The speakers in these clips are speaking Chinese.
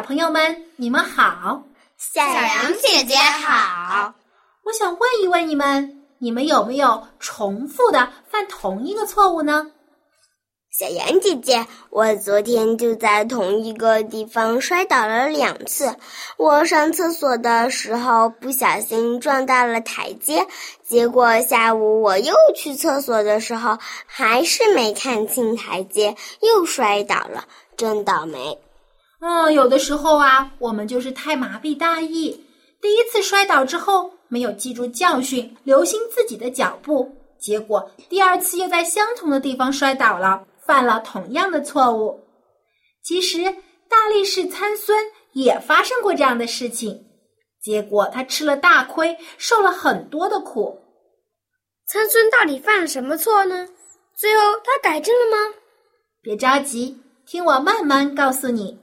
小朋友们，你们好，小羊姐姐好。我想问一问你们，你们有没有重复的犯同一个错误呢？小羊姐姐，我昨天就在同一个地方摔倒了两次。我上厕所的时候不小心撞到了台阶，结果下午我又去厕所的时候还是没看清台阶，又摔倒了，真倒霉。嗯，有的时候啊，我们就是太麻痹大意，第一次摔倒之后没有记住教训，留心自己的脚步，结果第二次又在相同的地方摔倒了，犯了同样的错误。其实大力士参孙也发生过这样的事情，结果他吃了大亏，受了很多的苦。参孙到底犯了什么错呢？最后他改正了吗？别着急，听我慢慢告诉你。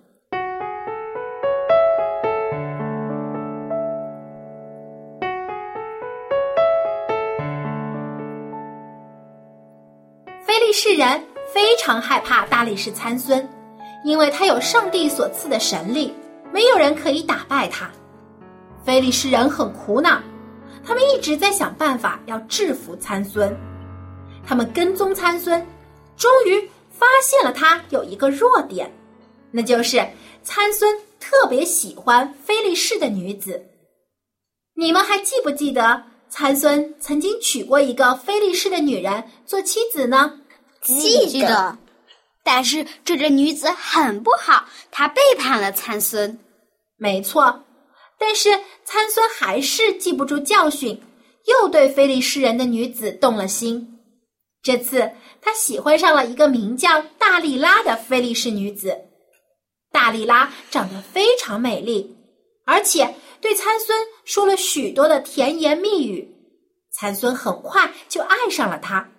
非利士人非常害怕大力士参孙，因为他有上帝所赐的神力，没有人可以打败他。非利士人很苦恼，他们一直在想办法要制服参孙。他们跟踪参孙，终于发现了他有一个弱点，那就是参孙特别喜欢非利士的女子。你们还记不记得？参孙曾经娶过一个非利士的女人做妻子呢，记得。但是这个女子很不好，她背叛了参孙。没错，但是参孙还是记不住教训，又对非利士人的女子动了心。这次他喜欢上了一个名叫大力拉的非利士女子。大力拉长得非常美丽，而且。对参孙说了许多的甜言蜜语，参孙很快就爱上了他。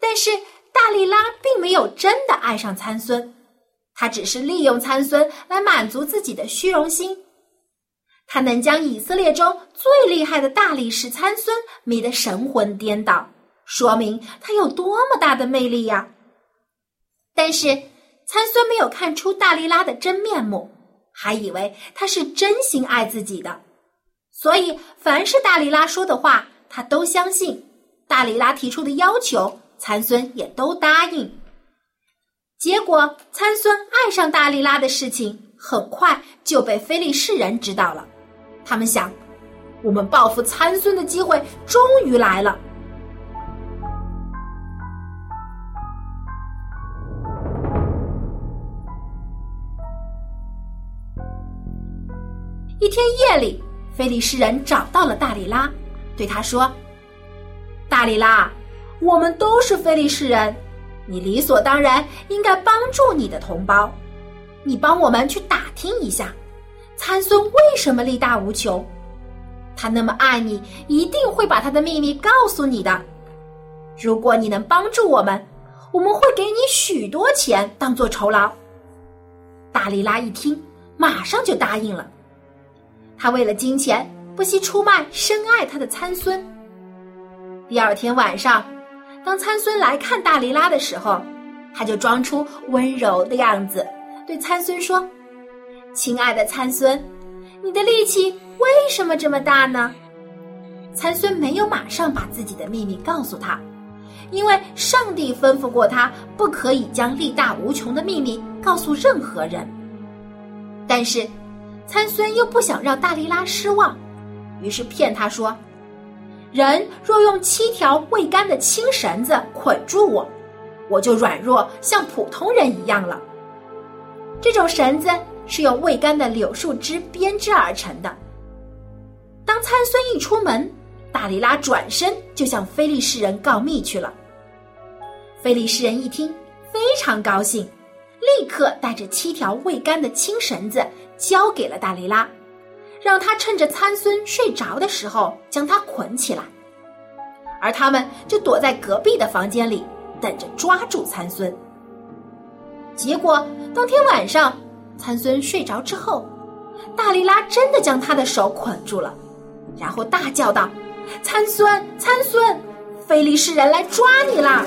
但是大力拉并没有真的爱上参孙，他只是利用参孙来满足自己的虚荣心。他能将以色列中最厉害的大力士参孙迷得神魂颠倒，说明他有多么大的魅力呀！但是参孙没有看出大力拉的真面目。还以为他是真心爱自己的，所以凡是大力拉说的话，他都相信；大力拉提出的要求，参孙也都答应。结果，参孙爱上大力拉的事情很快就被菲利士人知道了。他们想，我们报复参孙的机会终于来了。一天夜里，菲利士人找到了大力拉，对他说：“大力拉，我们都是菲利士人，你理所当然应该帮助你的同胞。你帮我们去打听一下，参孙为什么力大无穷？他那么爱你，一定会把他的秘密告诉你的。如果你能帮助我们，我们会给你许多钱当做酬劳。”大力拉一听，马上就答应了。他为了金钱不惜出卖深爱他的参孙。第二天晚上，当参孙来看大力拉的时候，他就装出温柔的样子，对参孙说：“亲爱的参孙，你的力气为什么这么大呢？”参孙没有马上把自己的秘密告诉他，因为上帝吩咐过他不可以将力大无穷的秘密告诉任何人。但是。参孙又不想让大力拉失望，于是骗他说：“人若用七条未干的青绳子捆住我，我就软弱像普通人一样了。这种绳子是用未干的柳树枝编织而成的。”当参孙一出门，大力拉转身就向非利士人告密去了。非利士人一听，非常高兴，立刻带着七条未干的青绳子交给了大力拉，让他趁着参孙睡着的时候将他捆起来，而他们就躲在隔壁的房间里等着抓住参孙。结果当天晚上，参孙睡着之后，大力拉真的将他的手捆住了，然后大叫道：“参孙，参孙，非利士人来抓你啦！”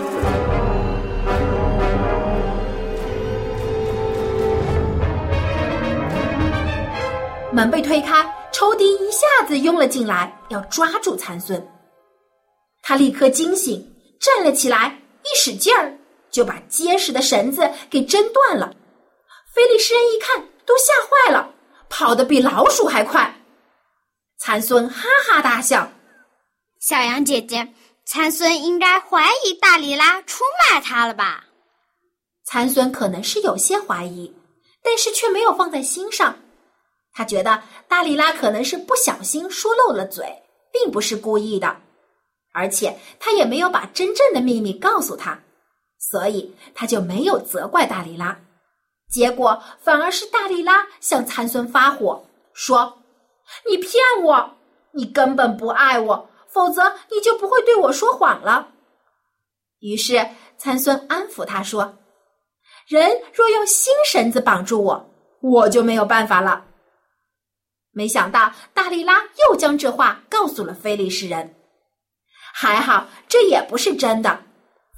门被推开，仇敌一下子拥了进来，要抓住参孙。他立刻惊醒，站了起来，一使劲儿，就把结实的绳子给挣断了。菲利士人一看，都吓坏了，跑得比老鼠还快。参孙哈哈大笑：“小羊姐姐，参孙应该怀疑大里拉出卖他了吧？”参孙可能是有些怀疑，但是却没有放在心上。他觉得大力拉可能是不小心说漏了嘴，并不是故意的，而且他也没有把真正的秘密告诉他，所以他就没有责怪大力拉。结果反而是大力拉向参孙发火，说：“你骗我，你根本不爱我，否则你就不会对我说谎了。”于是参孙安抚他说：“人若用新绳子绑住我，我就没有办法了。”没想到大力拉又将这话告诉了菲利士人，还好这也不是真的，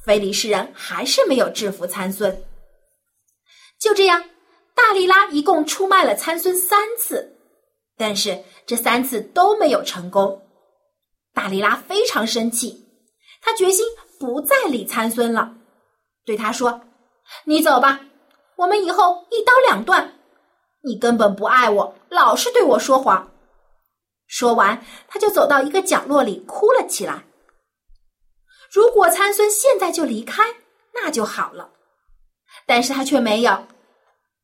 菲利士人还是没有制服参孙。就这样，大力拉一共出卖了参孙三次，但是这三次都没有成功。大力拉非常生气，他决心不再理参孙了，对他说：“你走吧，我们以后一刀两断。”你根本不爱我，老是对我说谎。说完，他就走到一个角落里哭了起来。如果参孙现在就离开，那就好了。但是他却没有，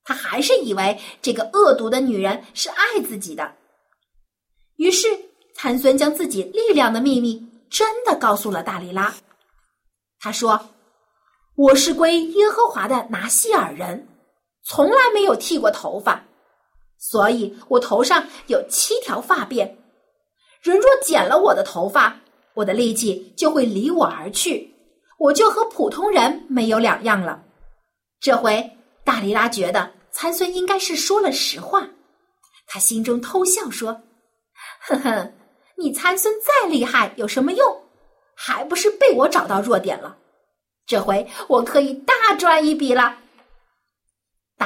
他还是以为这个恶毒的女人是爱自己的。于是，参孙将自己力量的秘密真的告诉了大力拉。他说：“我是归耶和华的拿西尔人，从来没有剃过头发。”所以我头上有七条发辫，人若剪了我的头发，我的力气就会离我而去，我就和普通人没有两样了。这回大力拉觉得参孙应该是说了实话，他心中偷笑说：“呵呵，你参孙再厉害有什么用？还不是被我找到弱点了。这回我可以大赚一笔了。”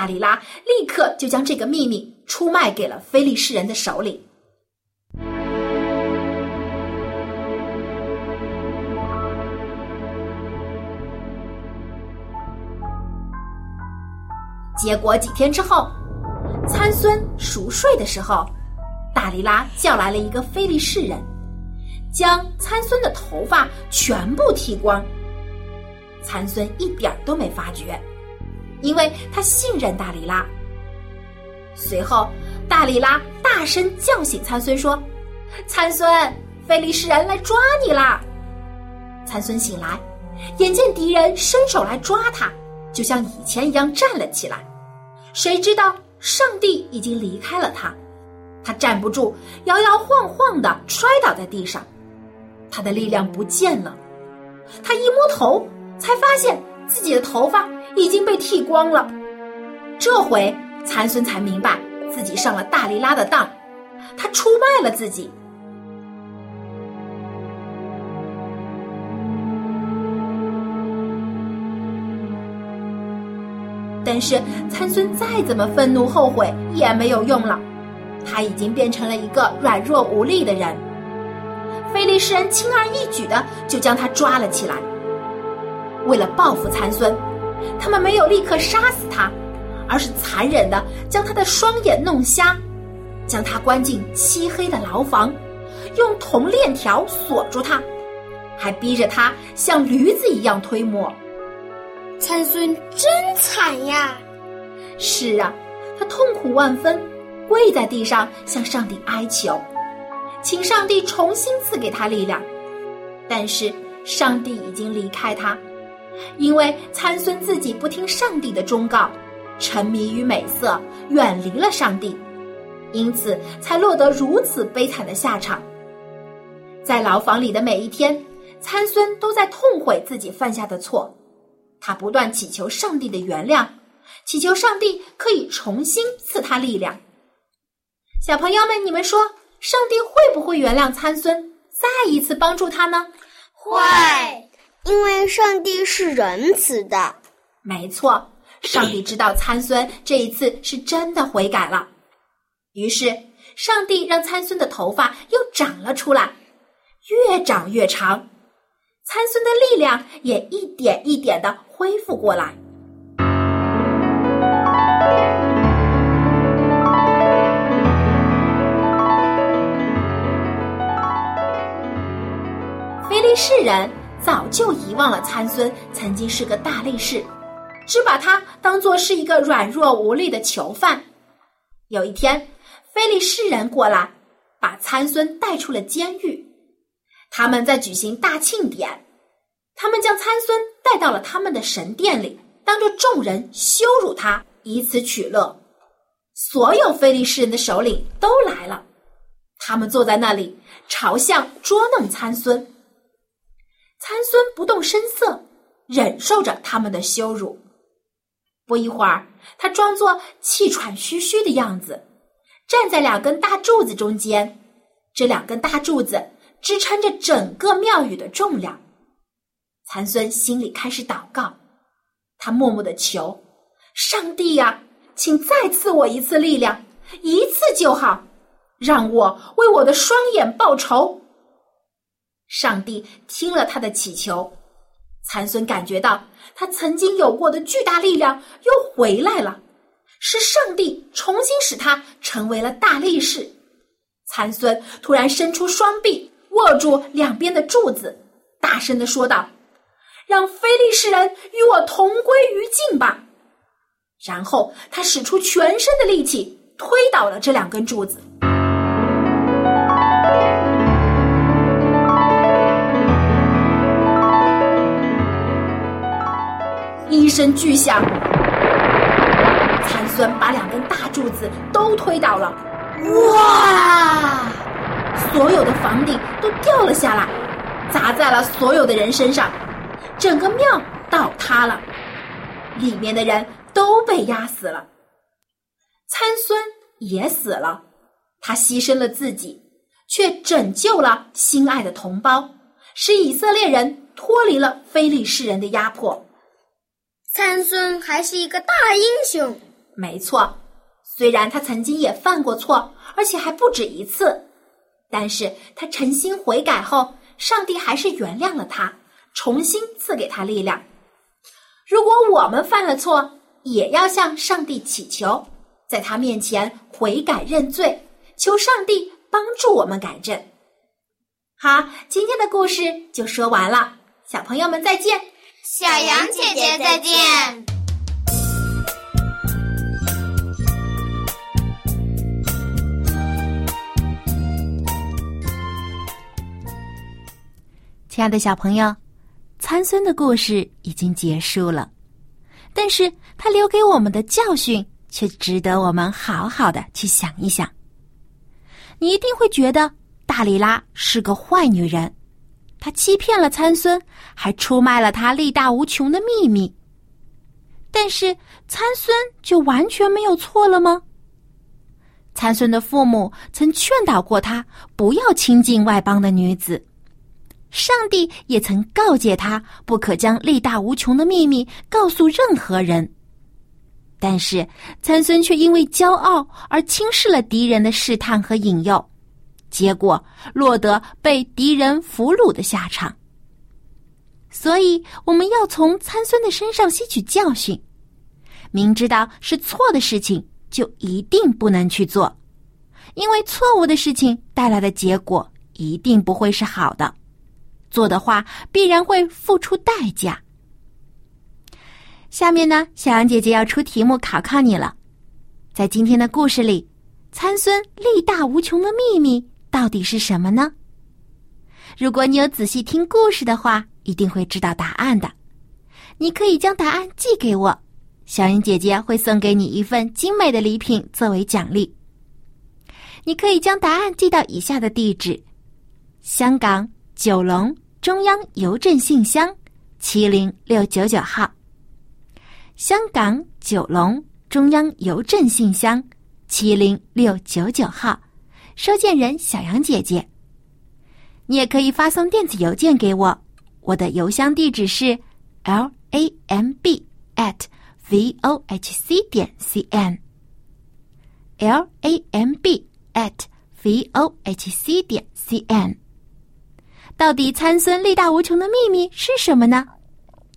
大力拉立刻就将这个秘密出卖给了非利士人的手里。结果几天之后，参孙熟睡的时候，大里拉叫来了一个非利士人，将参孙的头发全部剃光。参孙一点都没发觉。因为他信任大里拉。随后，大里拉大声叫醒参孙说：“参孙，菲利士人来抓你啦！”参孙醒来，眼见敌人伸手来抓他，就像以前一样站了起来。谁知道上帝已经离开了他，他站不住，摇摇晃晃的摔倒在地上，他的力量不见了。他一摸头，才发现自己的头发。已经被剃光了，这回参孙才明白自己上了大力拉的当，他出卖了自己。但是参孙再怎么愤怒后悔也没有用了，他已经变成了一个软弱无力的人。菲利士人轻而易举的就将他抓了起来，为了报复参孙。他们没有立刻杀死他，而是残忍的将他的双眼弄瞎，将他关进漆黑的牢房，用铜链条锁住他，还逼着他像驴子一样推磨。参孙真惨呀！是啊，他痛苦万分，跪在地上向上帝哀求，请上帝重新赐给他力量。但是上帝已经离开他。因为参孙自己不听上帝的忠告，沉迷于美色，远离了上帝，因此才落得如此悲惨的下场。在牢房里的每一天，参孙都在痛悔自己犯下的错，他不断祈求上帝的原谅，祈求上帝可以重新赐他力量。小朋友们，你们说，上帝会不会原谅参孙，再一次帮助他呢？会，因为上帝是仁慈的。没错，上帝知道参孙这一次是真的悔改了，于是上帝让参孙的头发又长了出来，越长越长，参孙的力量也一点一点的恢复过来。非利士人早就遗忘了参孙曾经是个大力士，只把他当作是一个软弱无力的囚犯。有一天，非利士人过来，把参孙带出了监狱。他们在举行大庆典，他们将参孙带到了他们的神殿里，当着众人羞辱他，以此取乐。所有非利士人的首领都来了，他们坐在那里，朝向捉弄参孙。参孙不动声色，忍受着他们的羞辱。不一会儿，他装作气喘吁吁的样子，站在两根大柱子中间。这两根大柱子支撑着整个庙宇的重量。参孙心里开始祷告，他默默的求：“上帝呀，请再赐我一次力量，一次就好，让我为我的双眼报仇。”上帝听了他的祈求，参孙感觉到他曾经有过的巨大力量又回来了，是上帝重新使他成为了大力士。参孙突然伸出双臂，握住两边的柱子，大声的说道：“让非利士人与我同归于尽吧！”然后他使出全身的力气，推倒了这两根柱子。一声巨响，参孙把两根大柱子都推倒了。哇！所有的房顶都掉了下来，砸在了所有的人身上，整个庙倒塌了，里面的人都被压死了。参孙也死了，他牺牲了自己，却拯救了心爱的同胞，使以色列人脱离了非利士人的压迫。参孙还是一个大英雄。没错，虽然他曾经也犯过错，而且还不止一次，但是他诚心悔改后，上帝还是原谅了他，重新赐给他力量。如果我们犯了错，也要向上帝祈求，在他面前悔改认罪，求上帝帮助我们改正。好，今天的故事就说完了，小朋友们再见。小羊姐姐再见。亲爱的小朋友，参孙的故事已经结束了，但是他留给我们的教训却值得我们好好的去想一想。你一定会觉得大里拉是个坏女人。他欺骗了参孙，还出卖了他力大无穷的秘密。但是参孙就完全没有错了吗？参孙的父母曾劝导过他不要亲近外邦的女子，上帝也曾告诫他不可将力大无穷的秘密告诉任何人。但是参孙却因为骄傲而轻视了敌人的试探和引诱。结果落得被敌人俘虏的下场，所以我们要从参孙的身上吸取教训，明知道是错的事情就一定不能去做，因为错误的事情带来的结果一定不会是好的，做的话必然会付出代价。下面呢，小杨姐姐要出题目考考你了，在今天的故事里，参孙力大无穷的秘密。到底是什么呢？如果你有仔细听故事的话，一定会知道答案的。你可以将答案寄给我，小云姐姐会送给你一份精美的礼品作为奖励。你可以将答案寄到以下的地址：香港九龙中央邮政信箱七零六九九号。香港九龙中央邮政信箱七零六九九号，收件人小杨姐姐。你也可以发送电子邮件给我，我的邮箱地址是 l a m b at v o h c 点 c n l a m b at v o h c 点 c n。到底参孙力大无穷的秘密是什么呢？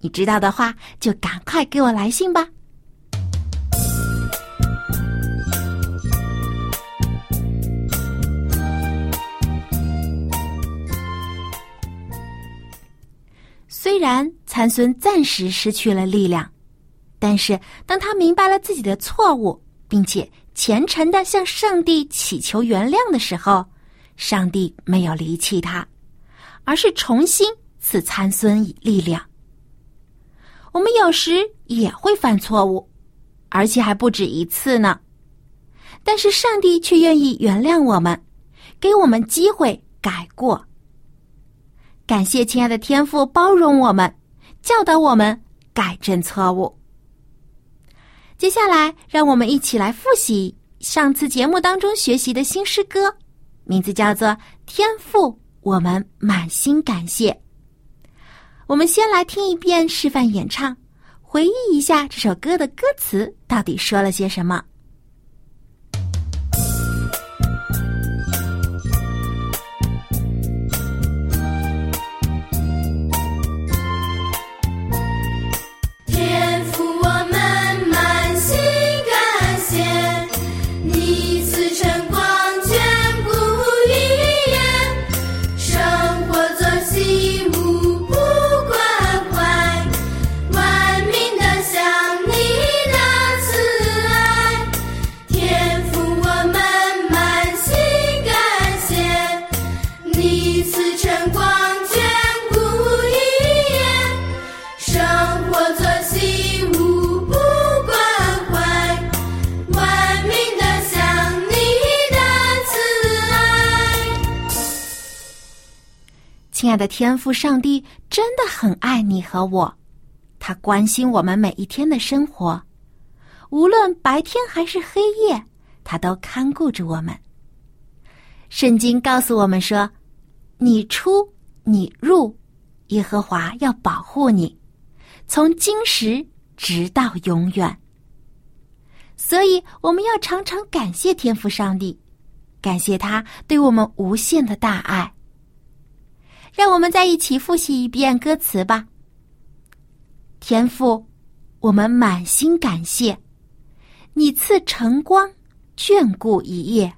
你知道的话，就赶快给我来信吧。虽然参孙暂时失去了力量，但是当他明白了自己的错误，并且虔诚的向上帝祈求原谅的时候，上帝没有离弃他，而是重新赐参孙以力量。我们有时也会犯错误，而且还不止一次呢，但是上帝却愿意原谅我们，给我们机会改过。感谢亲爱的天父包容我们，教导我们改正错误。接下来，让我们一起来复习上次节目当中学习的新诗歌，名字叫做《天父，我们满心感谢》。我们先来听一遍示范演唱，回忆一下这首歌的歌词到底说了些什么。的天父上帝真的很爱你和我，他关心我们每一天的生活，无论白天还是黑夜，他都看顾着我们。圣经告诉我们说：“你出你入，耶和华要保护你，从今时直到永远。”所以我们要常常感谢天父上帝，感谢他对我们无限的大爱。让我们再一起复习一遍歌词吧。天赋，我们满心感谢你赐晨光，眷顾一夜，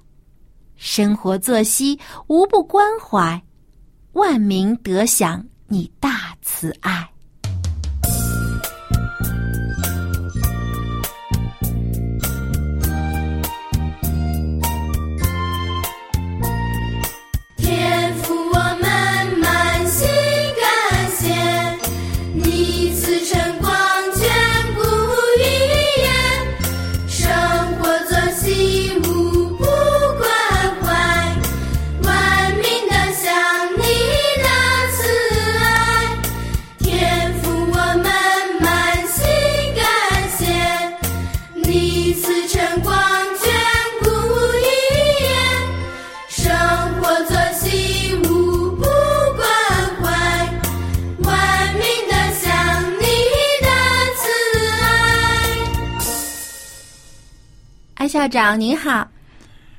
生活作息无不关怀，万民得享你大慈爱。长您好。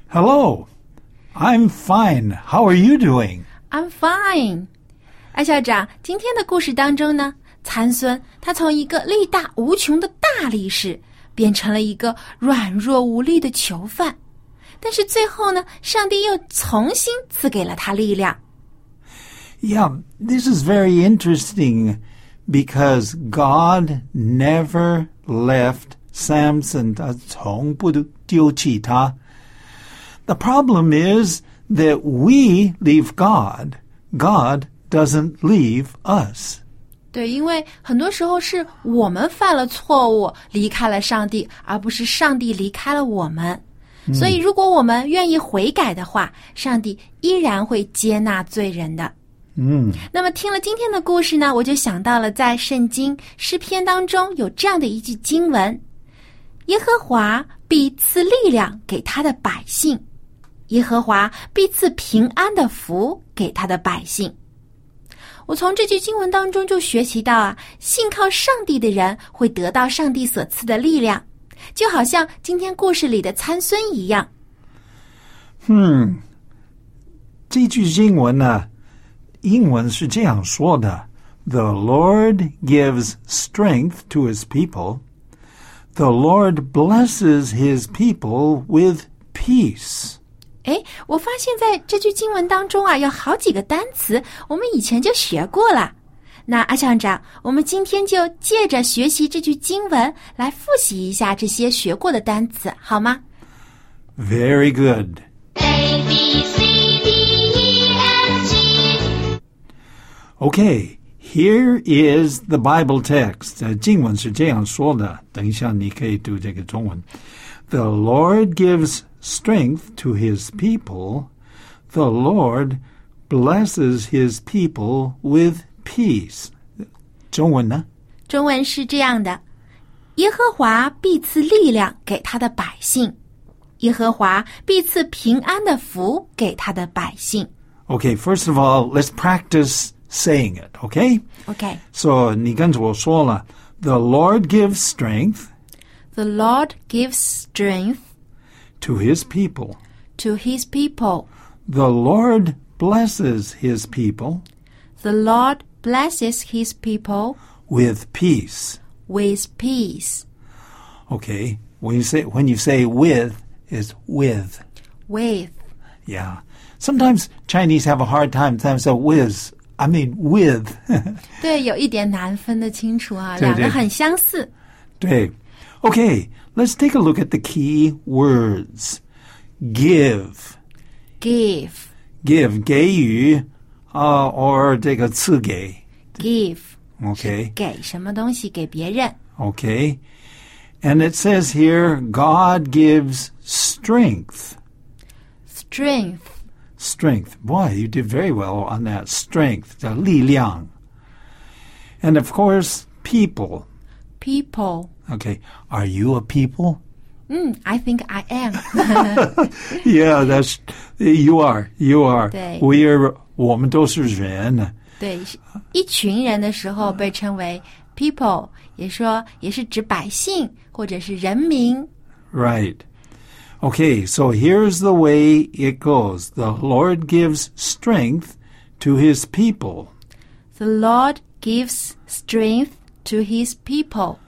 Hello, I'm fine. How are you doing? I'm fine. 艾校长，今天的故事当中呢，参孙他从一个力大无穷的大力士，变成了一个软弱无力的囚犯，但是最后呢，上帝又重新赐给了他力量。Yeah, this is very interesting because God never left Samson 他从不丢弃他。The problem is that we leave God. God doesn't leave us. 对，因为很多时候是我们犯了错误，离开了上帝，而不是上帝离开了我们。所以，如果我们愿意悔改的话，上帝依然会接纳罪人的。嗯那么，听了今天的故事呢，我就想到了在圣经诗篇当中有这样的一句经文：“耶和华必赐力量给他的百姓，耶和华必赐平安的福给他的百姓。”我从这句经文当中就学习到啊，信靠上帝的人会得到上帝所赐的力量，就好像今天故事里的参孙一样。嗯，这句经文呢，英文是这样说的：“The Lord gives strength to His people. The Lord blesses His people with peace.” 哎，我发现在这句经文当中啊，有好几个单词我们以前就学过了。那阿校长，我们今天就借着学习这句经文来复习一下这些学过的单词，好吗？Very good. A B C D E F G Okay, here is the Bible text. 呃，经文是这样说的，等一下你可以读这个中文。The Lord gives strength to his people. The Lord blesses his people with peace. 中文呢？中文是这样的：耶和华必赐力量给他的百姓，耶和华必赐平安的福给他的百姓。 Okay, first of all, let's practice saying it, okay? OK，The、 So, 你跟着我说了, the Lord gives strength Lord gives strength to his people. to His people. The Lord blesses his people The Lord blesses His people with peace. with peace. Okay, when you say when you say with is with. With Yeah. Sometimes Chinese have a hard time saying so with. I mean with. 对，有一点难分得清楚啊，对对两个很相似。对. Okay, let's take a look at the key words. Give. Give, Give 给予 uh, or 这个赐给 give， Okay. 给什么东西给别人。 Okay. And it says here God gives strength. Strength, Strength. Boy, you did very well on that. Strength. 的力量. And of course, people. people. Okay. Are you a people? 嗯，I think I am 。 Yeah, that's you are. You are. 对。 We are 我们都是人。对，是一群人的时候被称为 people，也说也是指百姓或者是人民。 Right. Okay, so here's the way it goes. The Lord gives strength to his people, The Lord gives strength to His people.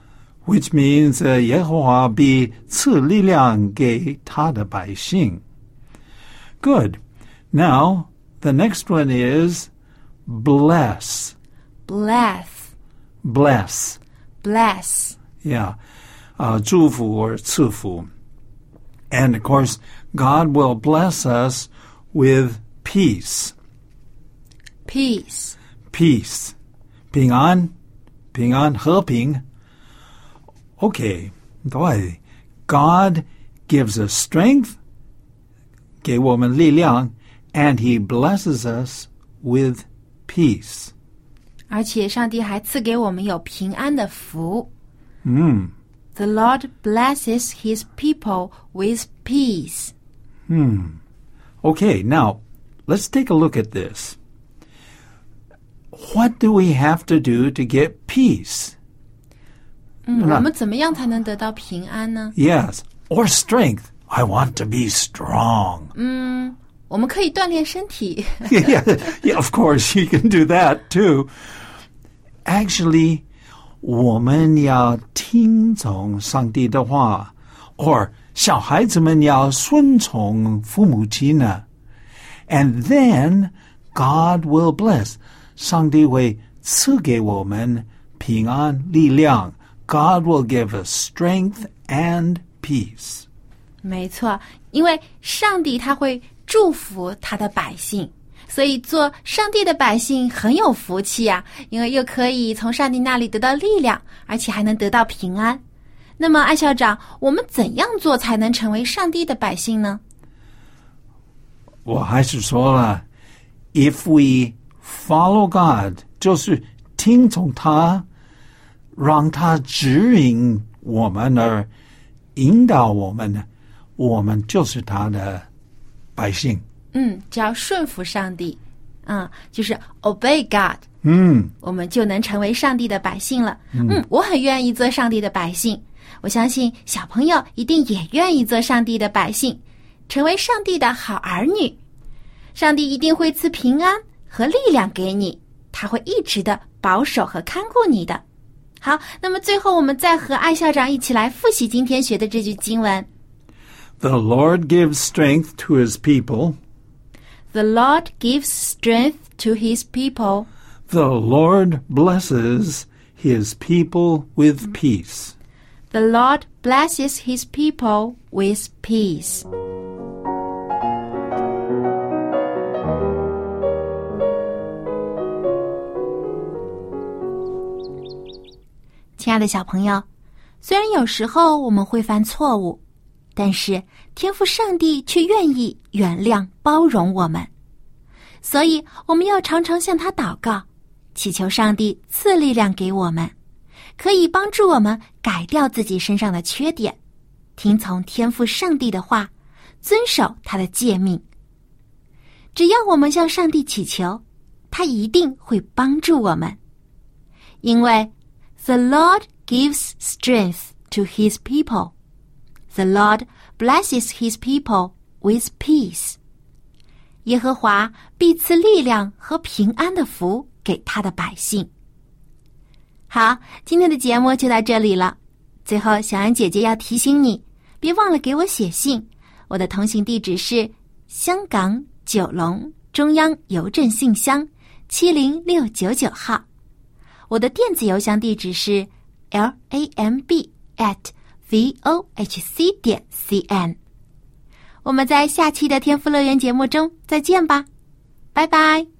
which means uh, 耶和华必赐力量给他的百姓. Good. Now, the next one is bless. Bless, Bless. bless. Yeah. Uh, 祝福 or 赐福. And of course, God will bless us with peace. Peace, peace. 平安,平安,和平. Okay. 对. God gives us strength, 给我们力量, and he blesses us with peace. 而且上帝还赐给我们有平安的福。 Hmm. The Lord blesses His people with peace. Okay, now let's take a look at this. What do we have to do to get peace? 嗯，我们怎么样才能得到平安呢？ Yes, or strength. I want to be strong. 我们可以锻炼身体。 yeah, yeah, of course, you can do that too. Actually, 我们要听从上帝的话，or 小孩子们要顺从父母亲呢。And then God will bless. 上帝会赐给我们平安力量。God will give us strength and peace. 没错，因为上帝他会祝福他的百姓， 所以做上帝的百姓很有福气呀、因为又可以从上帝那里得到力量，而且还能得到平安。那么，艾校长，我们怎样做才能成为上帝的百姓呢？我还是说了，if we follow God，就是听从他，让他指引我们而引导我们，我们就是他的百姓。嗯，只要顺服上帝，嗯，就是 obey God，嗯，我们就能成为上帝的百姓了。嗯，我很愿意做上帝的百姓，我相信小朋友一定也愿意做上帝的百姓，成为上帝的好儿女。上帝一定会赐平安和力量给你，他会一直的保守和看顾你的。好，那么最后我们再和艾校长一起来复习今天学的这句经文 The Lord gives strength to his people. ：“The Lord gives strength to His people. The Lord blesses his people with peace. The Lord blesses His people with peace.” 亲爱的小朋友，虽然有时候我们会犯错误， 但是天赋上帝却愿意原谅、包容我们，所以我们要常常向他祷告，祈求上帝赐力量给我们，可以帮助我们改掉自己身上的缺点，听从天赋上帝的话，遵守他的诫命。只要我们向上帝祈求，他一定会帮助我们，因为 The Lord gives strength to His people. The Lord blesses His people with peace. 耶和华必赐力量和平安的福给他的百姓。好，今天的节目就到这里了。最后，小安姐姐要提醒你，别忘了给我写信。我的通信地址是香港九龙中央邮政信箱七零六九九号。我的电子邮箱地址是 l a m b at v o h c 点 c n。我们在下期的天赋乐园节目中再见吧，拜拜。